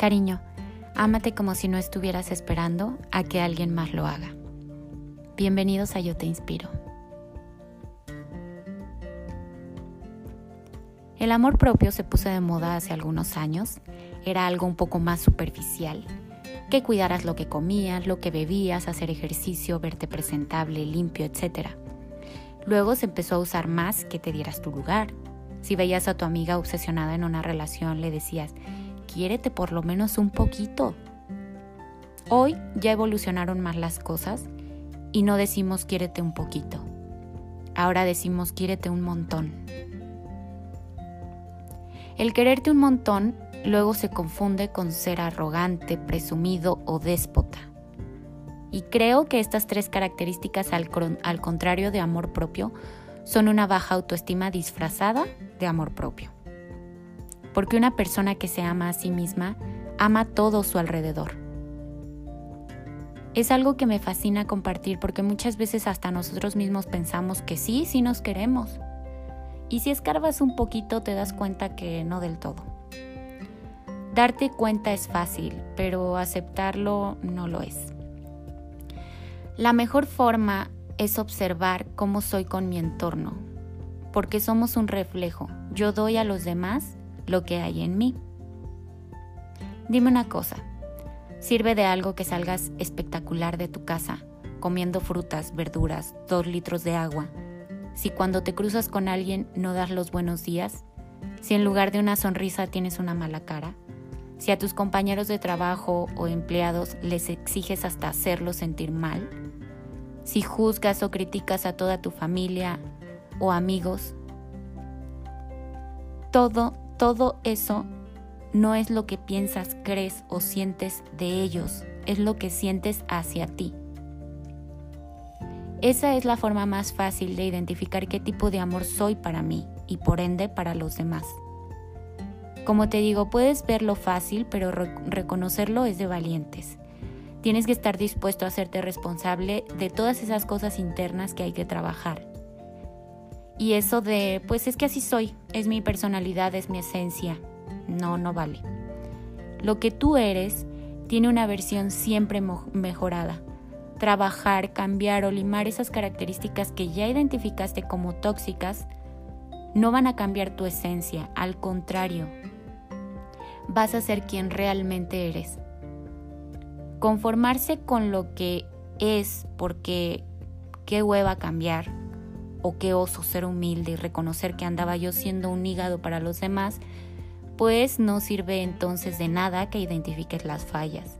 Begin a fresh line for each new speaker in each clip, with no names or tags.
Cariño, ámate como si no estuvieras esperando a que alguien más lo haga. Bienvenidos a Yo Te Inspiro. El amor propio se puso de moda hace algunos años. Era algo un poco más superficial. Que cuidaras lo que comías, lo que bebías, hacer ejercicio, verte presentable, limpio, etc. Luego se empezó a usar más que te dieras tu lugar. Si veías a tu amiga obsesionada en una relación, le decías, quiérete por lo menos un poquito. Hoy ya evolucionaron más las cosas y no decimos quiérete un poquito. Ahora decimos quiérete un montón. El quererte un montón luego se confunde con ser arrogante, presumido o déspota. Y creo que estas tres características, al, al, contrario de amor propio, son una baja autoestima disfrazada de amor propio porque una persona que se ama a sí misma ama todo su alrededor. Es algo que me fascina compartir porque muchas veces hasta nosotros mismos pensamos que sí, sí nos queremos. Y si escarbas un poquito te das cuenta que no del todo. Darte cuenta es fácil, pero aceptarlo no lo es. La mejor forma es observar cómo soy con mi entorno, porque somos un reflejo. Yo doy a los demás lo que hay en mí. Dime una cosa, ¿sirve de algo que salgas espectacular de tu casa, comiendo frutas, verduras, dos litros de agua, si cuando te cruzas con alguien no das los buenos días? Si en lugar de una sonrisa tienes una mala cara? Si a tus compañeros de trabajo o empleados les exiges hasta hacerlos sentir mal? Si juzgas o criticas a toda tu familia o amigos? Todo todo eso no es lo que piensas, crees o sientes de ellos, es lo que sientes hacia ti. Esa es la forma más fácil de identificar qué tipo de amor soy para mí y por ende para los demás. Como te digo, puedes verlo fácil, pero reconocerlo es de valientes. Tienes que estar dispuesto a hacerte responsable de todas esas cosas internas que hay que trabajar y eso de, pues es que así soy, es mi personalidad, es mi esencia. No, no vale. Lo que tú eres tiene una versión siempre mejorada. Trabajar, cambiar o limar esas características que ya identificaste como tóxicas no van a cambiar tu esencia, al contrario, vas a ser quien realmente eres. Conformarse con lo que es porque qué hueva cambiar o qué oso ser humilde y reconocer que andaba yo siendo un hígado para los demás, pues no sirve entonces de nada que identifiques las fallas.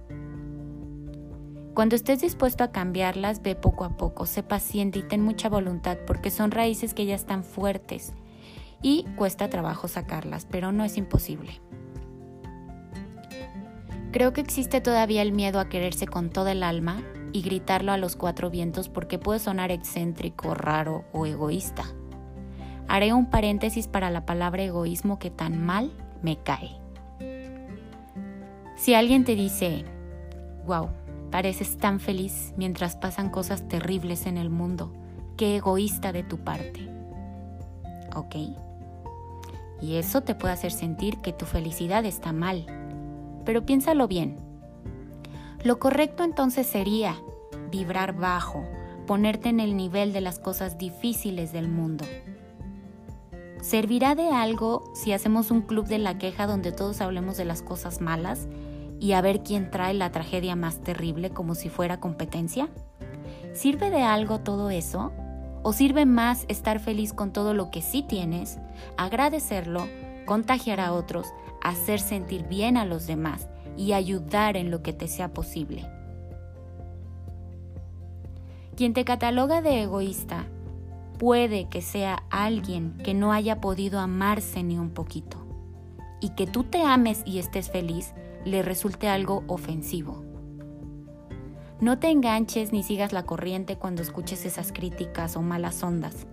Cuando estés dispuesto a cambiarlas, ve poco a poco, sé paciente y ten mucha voluntad porque son raíces que ya están fuertes y cuesta trabajo sacarlas, pero no es imposible. Creo que existe todavía el miedo a quererse con toda el alma y gritarlo a los cuatro vientos porque puede sonar excéntrico, raro o egoísta. Haré un paréntesis para la palabra egoísmo que tan mal me cae. Si alguien te dice, wow, pareces tan feliz mientras pasan cosas terribles en el mundo, qué egoísta de tu parte. ¿Ok? Y eso te puede hacer sentir que tu felicidad está mal. Pero piénsalo bien lo correcto entonces sería vibrar bajo, ponerte en el nivel de las cosas difíciles del mundo. ¿Servirá de algo si hacemos un club de la queja donde todos hablemos de las cosas malas y a ver quién trae la tragedia más terrible como si fuera competencia? ¿Sirve de algo todo eso? ¿O sirve más estar feliz con todo lo que sí tienes, agradecerlo, contagiar a otros, hacer sentir bien a los demás y ayudar en lo que te sea posible. Quien te cataloga de egoísta puede que sea alguien que no haya podido amarse ni un poquito y que tú te ames y estés feliz le resulte algo ofensivo. No te enganches ni sigas la corriente cuando escuches esas críticas o malas ondas.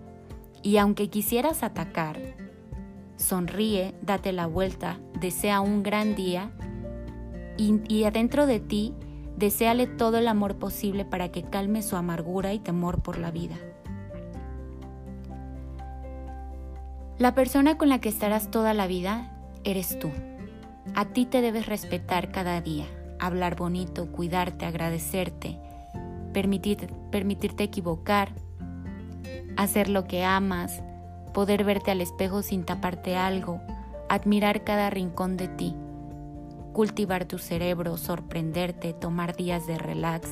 Y aunque quisieras atacar, sonríe, date la vuelta, desea un gran día y, adentro de ti deséale todo el amor posible para que calme su amargura y temor por la vida. La persona con la que estarás toda la vida eres tú. A ti te debes respetar cada día, hablar bonito, cuidarte, agradecerte, permitirte equivocar, hacer lo que amas, poder verte al espejo sin taparte algo, admirar cada rincón de ti, cultivar tu cerebro, sorprenderte, tomar días de relax,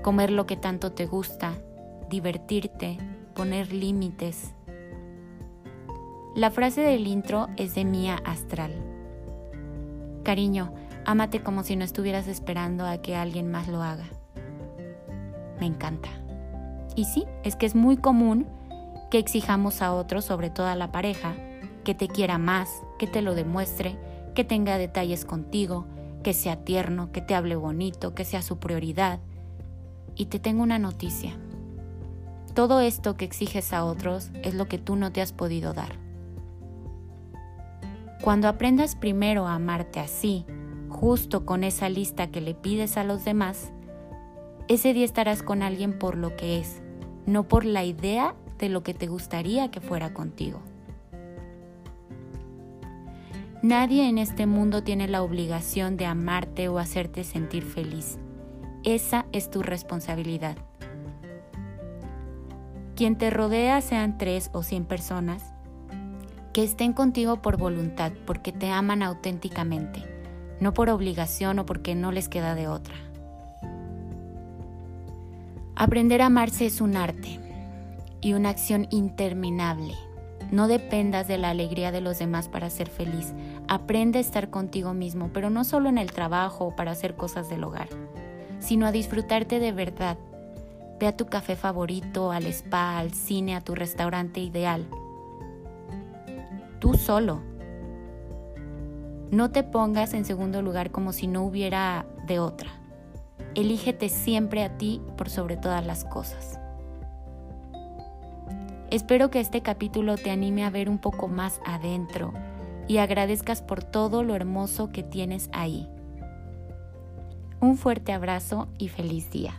comer lo que tanto te gusta, divertirte, poner límites. La frase del intro es de Mía Astral. Cariño, ámate como si no estuvieras esperando a que alguien más lo haga. Me encanta. Y sí, es que es muy común que exijamos a otros, sobre todo a la pareja, que te quiera más, que te lo demuestre, que tenga detalles contigo, que sea tierno, que te hable bonito, que sea su prioridad. Y te tengo una noticia. Todo esto que exiges a otros es lo que tú no te has podido dar. Cuando aprendas primero a amarte así, justo con esa lista que le pides a los demás, ese día estarás con alguien por lo que es, no por la idea de lo que te gustaría que fuera contigo. Nadie en este mundo tiene la obligación de amarte o hacerte sentir feliz. Esa es tu responsabilidad. Quien te rodea sean tres o cien personas, que estén contigo por voluntad, porque te aman auténticamente, no por obligación o porque no les queda de otra. Aprender a amarse es un arte y una acción interminable. No dependas de la alegría de los demás para ser feliz. Aprende a estar contigo mismo, pero no solo en el trabajo o para hacer cosas del hogar, sino a disfrutarte de verdad. Ve a tu café favorito, al spa, al cine, a tu restaurante ideal. Tú solo. No te pongas en segundo lugar como si no hubiera de otra. Elígete siempre a ti por sobre todas las cosas. Espero que este capítulo te anime a ver un poco más adentro y agradezcas por todo lo hermoso que tienes ahí. Un fuerte abrazo y feliz día.